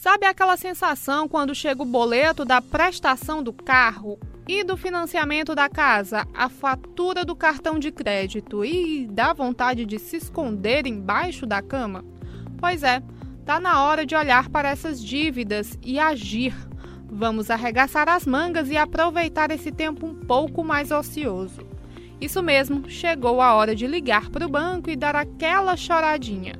Sabe aquela sensação quando chega o boleto da prestação do carro e do financiamento da casa, a fatura do cartão de crédito e dá vontade de se esconder embaixo da cama? Pois é, tá na hora de olhar para essas dívidas e agir. Vamos arregaçar as mangas e aproveitar esse tempo um pouco mais ocioso. Isso mesmo, chegou a hora de ligar para o banco e dar aquela choradinha.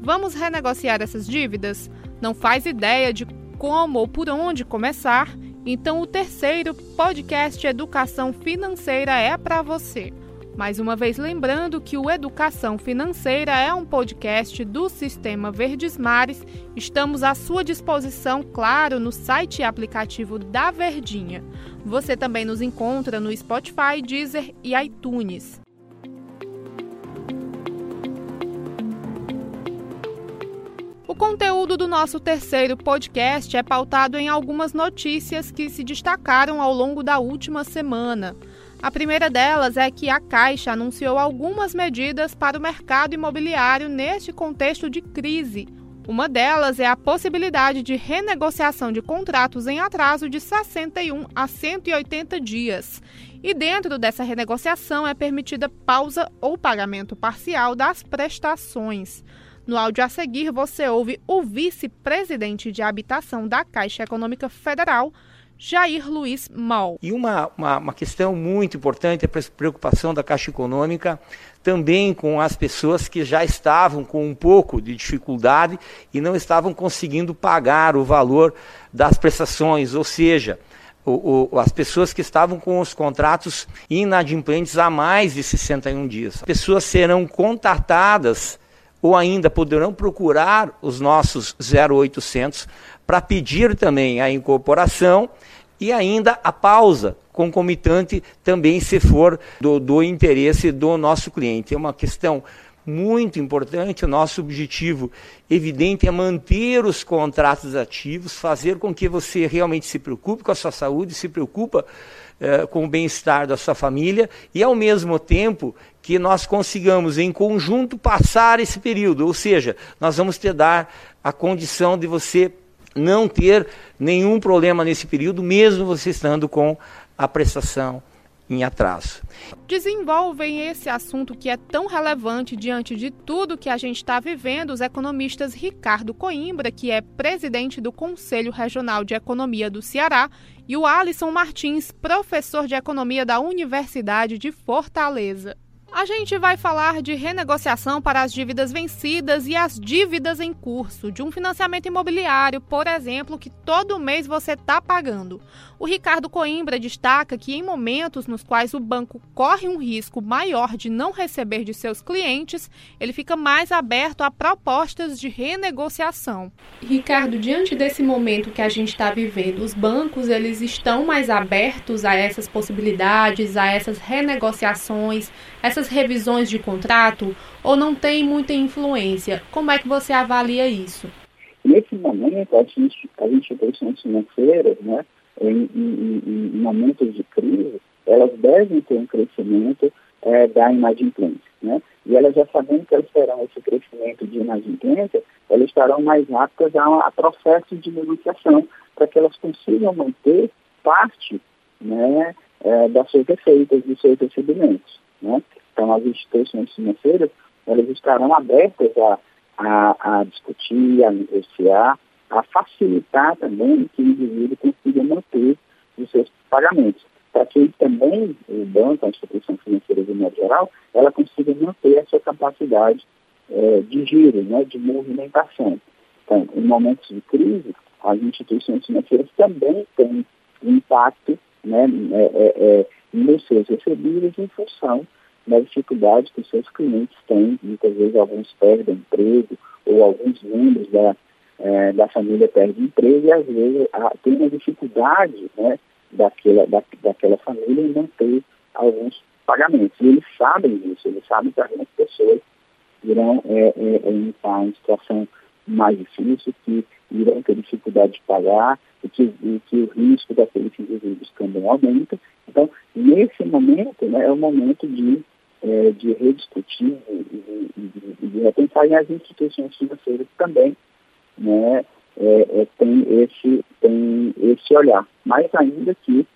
Vamos renegociar essas dívidas? Não faz ideia de como ou por onde começar? Então, o terceiro podcast Educação Financeira é para você. Mais uma vez lembrando que o Educação Financeira é um podcast do Sistema Verdes Mares. Estamos à sua disposição, claro, no site e aplicativo da Verdinha. Você também nos encontra no Spotify, Deezer e iTunes. Conteúdo do nosso terceiro podcast é pautado em algumas notícias que se destacaram ao longo da última semana. A primeira delas é que a Caixa anunciou algumas medidas para o mercado imobiliário neste contexto de crise. Uma delas é a possibilidade de renegociação de contratos em atraso de 61 a 180 dias. E dentro dessa renegociação é permitida pausa ou pagamento parcial das prestações. No áudio a seguir, você ouve o vice-presidente de habitação da Caixa Econômica Federal, Jair Luiz Mal. E uma, uma, uma, questão muito importante é a preocupação da Caixa Econômica também com as pessoas que já estavam com um pouco de dificuldade e não estavam conseguindo pagar o valor das prestações, ou seja, o, o, as pessoas que estavam com os contratos inadimplentes há mais de 61 dias. As pessoas serão contatadas ou ainda poderão procurar os nossos 0800 para pedir também a incorporação e ainda a pausa concomitante também se for do, do interesse do nosso cliente. É uma questão muito importante. O nosso objetivo evidente é manter os contratos ativos, fazer com que você realmente se preocupe com a sua saúde, se preocupa eh, com o bem-estar da sua família e, ao mesmo tempo, que nós consigamos, em conjunto, passar esse período. Ou seja, nós vamos te dar a condição de você não ter nenhum problema nesse período, mesmo você estando com a prestação em atraso. Desenvolvem esse assunto que é tão relevante diante de tudo que a gente está vivendo os economistas Ricardo Coimbra, que é presidente do Conselho Regional de Economia do Ceará, e o Alisson Martins, professor de Economia da Universidade de Fortaleza. A gente vai falar de renegociação para as dívidas vencidas e as dívidas em curso, de um financiamento imobiliário, por exemplo, que todo mês você está pagando. O Ricardo Coimbra destaca que em momentos nos quais o banco corre um risco maior de não receber de seus clientes, ele fica mais aberto a propostas de renegociação. Ricardo, diante desse momento que a gente está vivendo, os bancos eles estão mais abertos a essas possibilidades, a essas renegociações, essas essas revisões de contrato ou não tem muita influência? Como é que você avalia isso? Nesse momento, as, as instituições financeiras, né, em, em, em, momentos de crise, elas devem ter um crescimento é, da inadimplência. Né? E elas já sabendo que elas terão esse crescimento de inadimplência, elas estarão mais aptas a, a processo de negociação, para que elas consigam manter parte né, é, das suas receitas, dos seus recebimentos. Né? Então, as instituições financeiras, elas estarão abertas a, a, a discutir, a negociar, a facilitar também que o indivíduo consiga manter os seus pagamentos, para que também o banco, a instituição financeira de modo geral, ela consiga manter a sua capacidade é, de giro, né, de movimentação. Então, em momentos de crise, as instituições financeiras também têm impacto né, é, é, nos seus recebíveis em função na dificuldade que os seus clientes têm. Muitas vezes alguns perdem emprego ou alguns membros da, é, da família perdem emprego e às vezes a, tem uma dificuldade né, daquela, da, daquela família em manter alguns pagamentos. E eles sabem disso, eles sabem que algumas pessoas irão é, é, é estar em situação mais difícil, que irão ter dificuldade de pagar e que, e que o risco daqueles indivíduos também aumenta. Então, nesse momento, né, é o momento de é, de rediscutir e de, de, repensar em as instituições financeiras também, né, é, é, tem, esse, tem esse olhar. Mais ainda que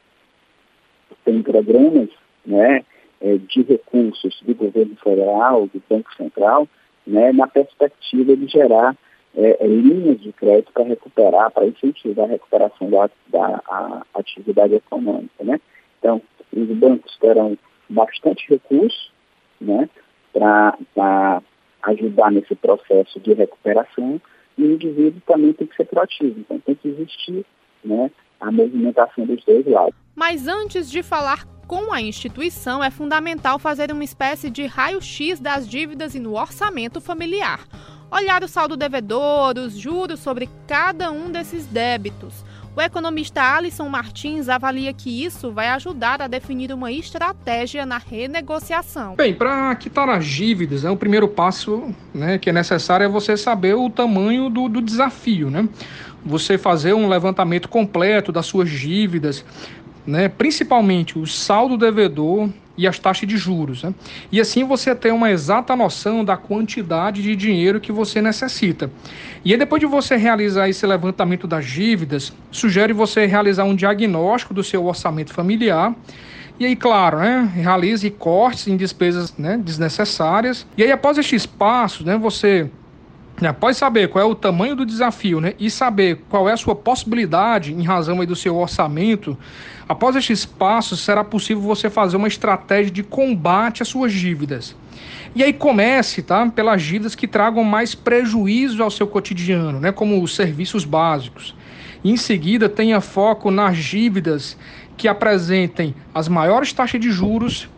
tem programas né, é, de recursos do governo federal, do Banco Central, né, na perspectiva de gerar é, é linhas de crédito para recuperar, para incentivar a recuperação da, da a atividade econômica. Né? Então, os bancos terão bastante recursos né, para ajudar nesse processo de recuperação e o indivíduo também tem que ser proativo. Então, tem que existir né, a movimentação dos dois lados. Mas antes de falar com a instituição, é fundamental fazer uma espécie de raio-x das dívidas e no orçamento familiar. Olhar o saldo devedor, os juros sobre cada um desses débitos. O economista Alisson Martins avalia que isso vai ajudar a definir uma estratégia na renegociação. Bem, para quitar as dívidas, né, o primeiro passo né, que é necessário é você saber o tamanho do, do desafio. Né? Você fazer um levantamento completo das suas dívidas, né, principalmente o saldo devedor e as taxas de juros. Né? E assim você tem uma exata noção da quantidade de dinheiro que você necessita. E aí, depois de você realizar esse levantamento das dívidas, sugere você realizar um diagnóstico do seu orçamento familiar. E aí, claro, né, realize cortes em despesas né, desnecessárias. E aí, após estes passos, né, você Após saber qual é o tamanho do desafio né, e saber qual é a sua possibilidade em razão aí do seu orçamento, após estes passos será possível você fazer uma estratégia de combate às suas dívidas. E aí comece tá, pelas dívidas que tragam mais prejuízo ao seu cotidiano, né, como os serviços básicos. E em seguida tenha foco nas dívidas que apresentem as maiores taxas de juros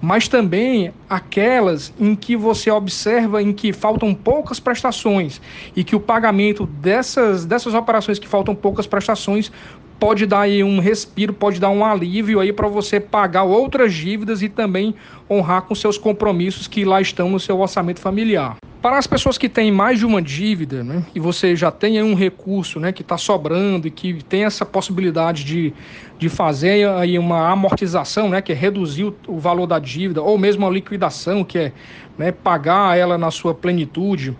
mas também aquelas em que você observa em que faltam poucas prestações e que o pagamento dessas, dessas operações que faltam poucas prestações pode dar aí um respiro, pode dar um alívio aí para você pagar outras dívidas e também honrar com seus compromissos que lá estão no seu orçamento familiar. Para as pessoas que têm mais de uma dívida, né, e você já tem um recurso né, que está sobrando e que tem essa possibilidade de, de fazer aí uma amortização, né, que é reduzir o, o valor da dívida, ou mesmo a liquidação, que é né, pagar ela na sua plenitude,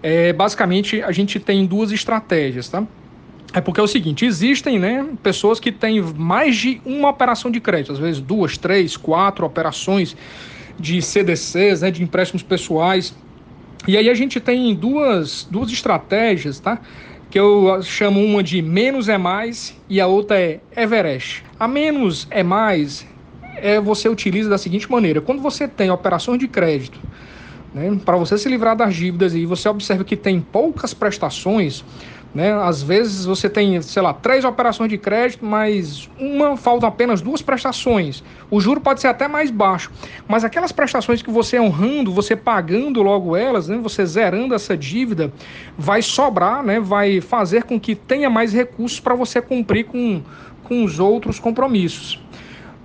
é, basicamente a gente tem duas estratégias, tá? É porque é o seguinte, existem né, pessoas que têm mais de uma operação de crédito, às vezes duas, três, quatro operações de CDCs, né, de empréstimos pessoais, e aí a gente tem duas, duas estratégias, tá? Que eu chamo uma de menos é mais e a outra é Everest. A menos é mais é você utiliza da seguinte maneira: quando você tem operações de crédito, né, para você se livrar das dívidas e você observa que tem poucas prestações, né? Às vezes você tem, sei lá, três operações de crédito, mas uma faltam apenas duas prestações. O juro pode ser até mais baixo, mas aquelas prestações que você honrando, você pagando logo elas, né? você zerando essa dívida, vai sobrar, né? vai fazer com que tenha mais recursos para você cumprir com, com os outros compromissos.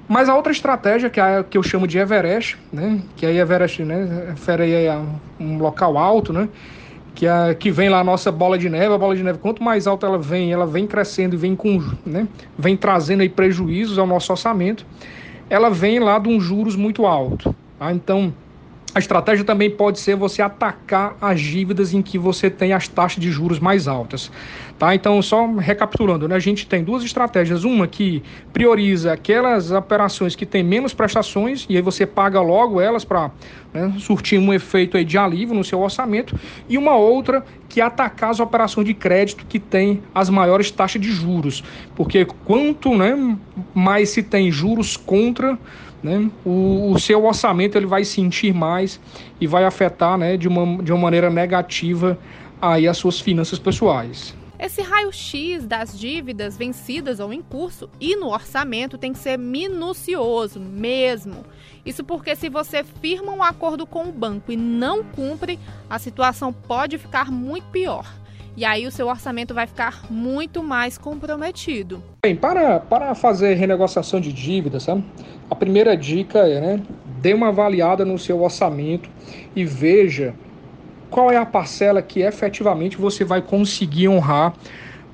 Mas a outra estratégia, que, é que eu chamo de Everest, né? que aí Everest né? refere a um local alto, né? Que, a, que vem lá a nossa bola de neve, a bola de neve, quanto mais alta ela vem, ela vem crescendo e vem com, né, vem trazendo aí prejuízos ao nosso orçamento, ela vem lá de um juros muito alto. Tá? Então, a estratégia também pode ser você atacar as dívidas em que você tem as taxas de juros mais altas. Tá? Então, só recapitulando, né? a gente tem duas estratégias. Uma que prioriza aquelas operações que têm menos prestações, e aí você paga logo elas para né, surtir um efeito de alívio no seu orçamento, e uma outra que é atacar as operações de crédito que têm as maiores taxas de juros. Porque quanto né, mais se tem juros contra né, o, o, seu orçamento ele vai sentir mais e vai afetar né, de, uma, de uma maneira negativa aí as suas finanças pessoais. Esse raio-x das dívidas vencidas ou em curso e no orçamento tem que ser minucioso mesmo. Isso porque se você firma um acordo com o banco e não cumpre, a situação pode ficar muito pior. E aí o seu orçamento vai ficar muito mais comprometido. Bem, para, para fazer renegociação de dívidas, sabe? a primeira dica é, né, dê uma avaliada no seu orçamento e veja qual é a parcela que efetivamente você vai conseguir honrar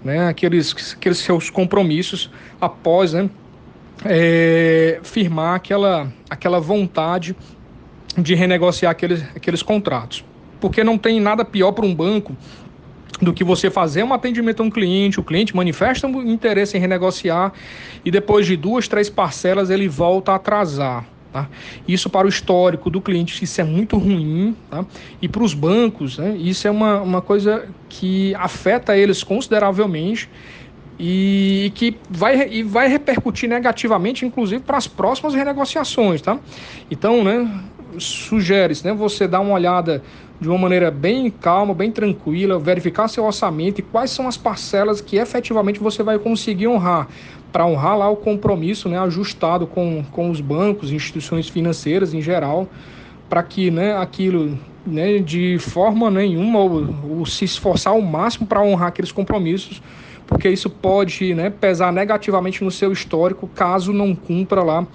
né, aqueles, aqueles seus compromissos após né, é, firmar aquela, aquela vontade de renegociar aqueles, aqueles contratos. Porque não tem nada pior para um banco do que você fazer um atendimento a um cliente, o cliente manifesta um interesse em renegociar e depois de duas, três parcelas ele volta a atrasar. Tá? Isso para o histórico do cliente, isso é muito ruim. Tá? E para os bancos, né, isso é uma, uma coisa que afeta eles consideravelmente e que vai, e vai repercutir negativamente, inclusive, para as próximas renegociações. Tá? Então, né, sugere-se né, você dar uma olhada de uma maneira bem calma, bem tranquila, verificar seu orçamento e quais são as parcelas que efetivamente você vai conseguir honrar, para honrar lá o compromisso né, ajustado com, com os bancos, instituições financeiras em geral, para que né, aquilo né, de forma nenhuma ou, ou se esforçar ao máximo para honrar aqueles compromissos, porque isso pode né, pesar negativamente no seu histórico caso não cumpra lá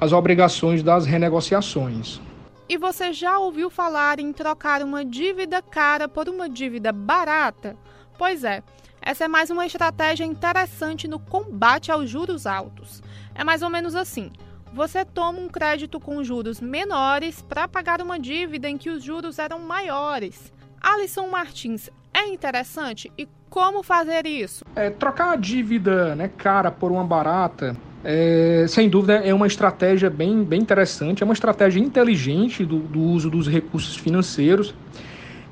as obrigações das renegociações. E você já ouviu falar em trocar uma dívida cara por uma dívida barata? Pois é, essa é mais uma estratégia interessante no combate aos juros altos. É mais ou menos assim: você toma um crédito com juros menores para pagar uma dívida em que os juros eram maiores. Alisson Martins, é interessante? E como fazer isso? É, trocar a dívida né, cara por uma barata é, sem dúvida é uma estratégia bem, bem interessante, é uma estratégia inteligente do, do uso dos recursos financeiros.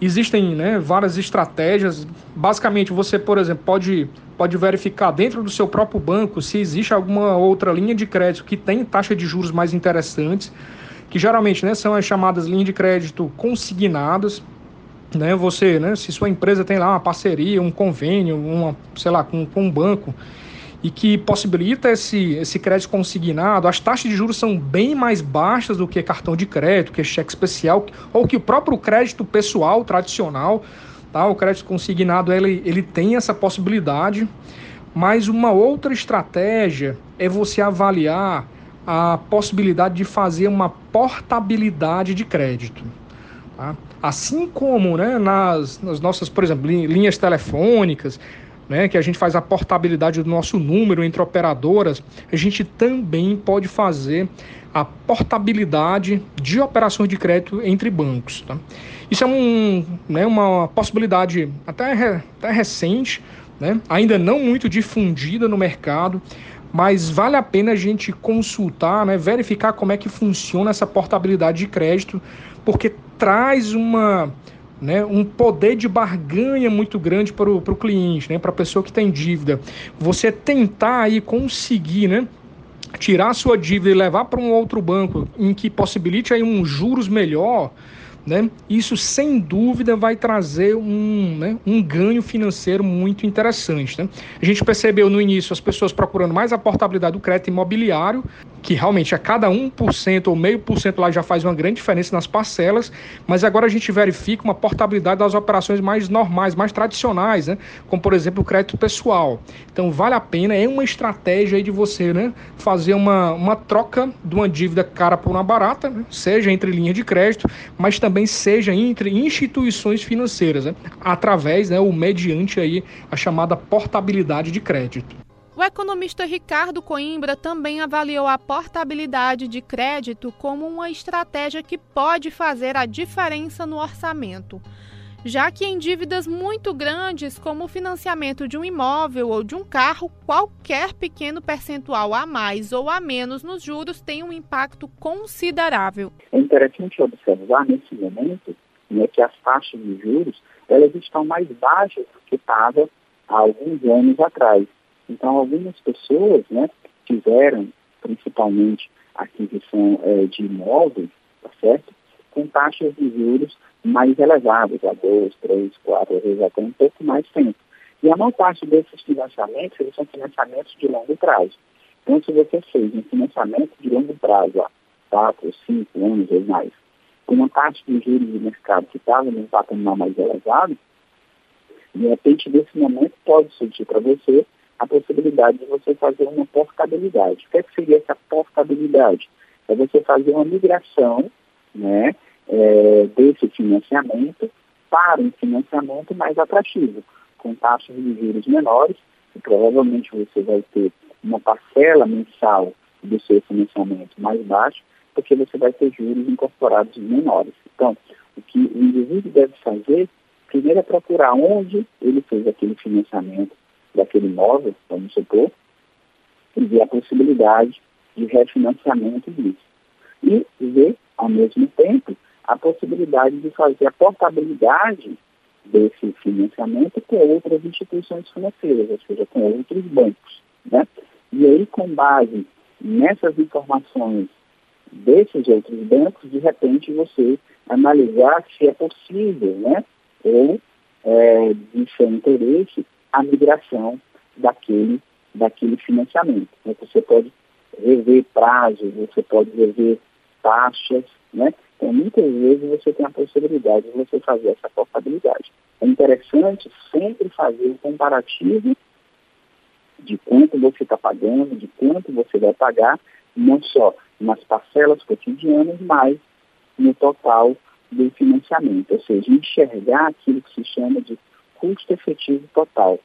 Existem né, várias estratégias. Basicamente, você, por exemplo, pode, pode verificar dentro do seu próprio banco se existe alguma outra linha de crédito que tem taxa de juros mais interessantes, que geralmente né, são as chamadas linhas de crédito consignadas. Né, você, né, se sua empresa tem lá uma parceria, um convênio, uma, sei lá, com, com um banco, e que possibilita esse, esse crédito consignado, as taxas de juros são bem mais baixas do que cartão de crédito, que cheque especial, ou que o próprio crédito pessoal tradicional. Tá? O crédito consignado ele, ele tem essa possibilidade, mas uma outra estratégia é você avaliar a possibilidade de fazer uma portabilidade de crédito. Tá? Assim como né, nas, nas nossas, por exemplo, linhas telefônicas, né, que a gente faz a portabilidade do nosso número entre operadoras, a gente também pode fazer a portabilidade de operações de crédito entre bancos. Tá? Isso é um, né, uma possibilidade até, até recente, né, ainda não muito difundida no mercado, mas vale a pena a gente consultar, né, verificar como é que funciona essa portabilidade de crédito, porque traz uma né, um poder de barganha muito grande para o cliente, né, para a pessoa que tem dívida. Você tentar aí conseguir, né, tirar sua dívida e levar para um outro banco em que possibilite aí um juros melhor, né? Isso sem dúvida vai trazer um, né, um ganho financeiro muito interessante. Né? A gente percebeu no início as pessoas procurando mais a portabilidade do crédito imobiliário, que realmente a cada 1% ou meio por cento lá já faz uma grande diferença nas parcelas, mas agora a gente verifica uma portabilidade das operações mais normais, mais tradicionais, né? como por exemplo o crédito pessoal. Então vale a pena, é uma estratégia aí de você né, fazer uma, uma troca de uma dívida cara por uma barata, né? seja entre linhas de crédito, mas também também seja entre instituições financeiras, né? através, né, ou mediante aí a chamada portabilidade de crédito. O economista Ricardo Coimbra também avaliou a portabilidade de crédito como uma estratégia que pode fazer a diferença no orçamento já que em dívidas muito grandes, como o financiamento de um imóvel ou de um carro, qualquer pequeno percentual a mais ou a menos nos juros tem um impacto considerável. É interessante observar nesse momento né, que as taxas de juros elas estão mais baixas do que estavam há alguns anos atrás. Então, algumas pessoas né, fizeram, principalmente, aquisição é, de imóveis, tá certo? com taxas de juros mais elevadas, a dois, três, quatro, às vezes até um pouco mais tempo. E a maior parte desses financiamentos, eles são financiamentos de longo prazo. Então, se você fez um financiamento de longo prazo, há quatro, cinco anos ou mais, com uma taxa de juros de mercado que estava num patamar mais elevado, de repente, nesse momento, pode surgir para você a possibilidade de você fazer uma portabilidade. O que, é que seria essa portabilidade? É você fazer uma migração né, é, desse financiamento para um financiamento mais atrativo, com taxas de juros menores, e provavelmente você vai ter uma parcela mensal do seu financiamento mais baixo, porque você vai ter juros incorporados menores. Então, o que o indivíduo deve fazer primeiro é procurar onde ele fez aquele financiamento daquele imóvel, vamos supor, e ver a possibilidade de refinanciamento disso. E ver, ao mesmo tempo, a possibilidade de fazer a portabilidade desse financiamento com outras instituições financeiras, ou seja, com outros bancos. Né? E aí, com base nessas informações desses outros bancos, de repente você analisar se é possível, né, ou é, de seu interesse, a migração daquele, daquele financiamento. Né? Você pode rever prazo, você pode rever taxas, né? Então, muitas vezes você tem a possibilidade de você fazer essa portabilidade. É interessante sempre fazer o um comparativo de quanto você está pagando, de quanto você vai pagar, não só nas parcelas cotidianas, mas no total do financiamento, ou seja, enxergar aquilo que se chama de custo efetivo total,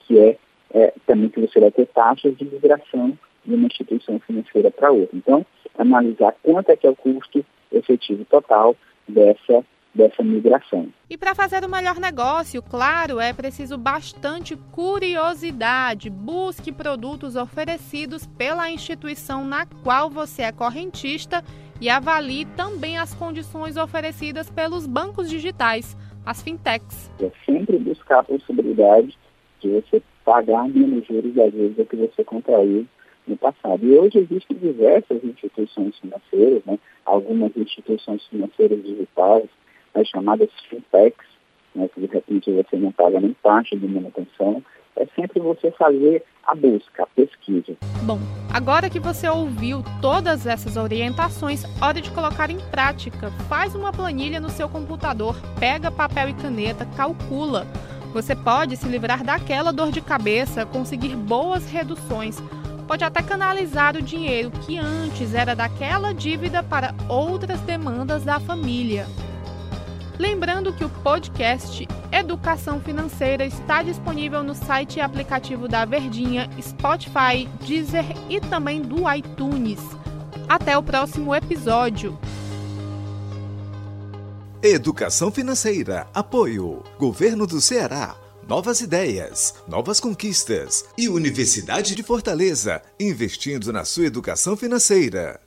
que é, é também que você vai ter taxas de migração de uma instituição financeira para outra. Então, analisar quanto é que é o custo efetivo total dessa dessa migração. E para fazer o melhor negócio, claro, é preciso bastante curiosidade. Busque produtos oferecidos pela instituição na qual você é correntista e avalie também as condições oferecidas pelos bancos digitais, as fintechs. É sempre buscar a possibilidade de você pagar menos juros às vezes que você contraiu no passado. E hoje existem diversas instituições financeiras, né? algumas instituições financeiras digitais, as chamadas fintechs, né? que de repente você não paga nem taxa de manutenção, é sempre você fazer a busca, a pesquisa. Bom, agora que você ouviu todas essas orientações, hora de colocar em prática. Faz uma planilha no seu computador, pega papel e caneta, calcula. Você pode se livrar daquela dor de cabeça, conseguir boas reduções pode até canalizar o dinheiro que antes era daquela dívida para outras demandas da família. Lembrando que o podcast Educação Financeira está disponível no site e aplicativo da Verdinha, Spotify, Deezer e também do iTunes. Até o próximo episódio. Educação Financeira. Apoio. Governo do Ceará. Novas ideias, novas conquistas e Universidade de Fortaleza, investindo na sua educação financeira.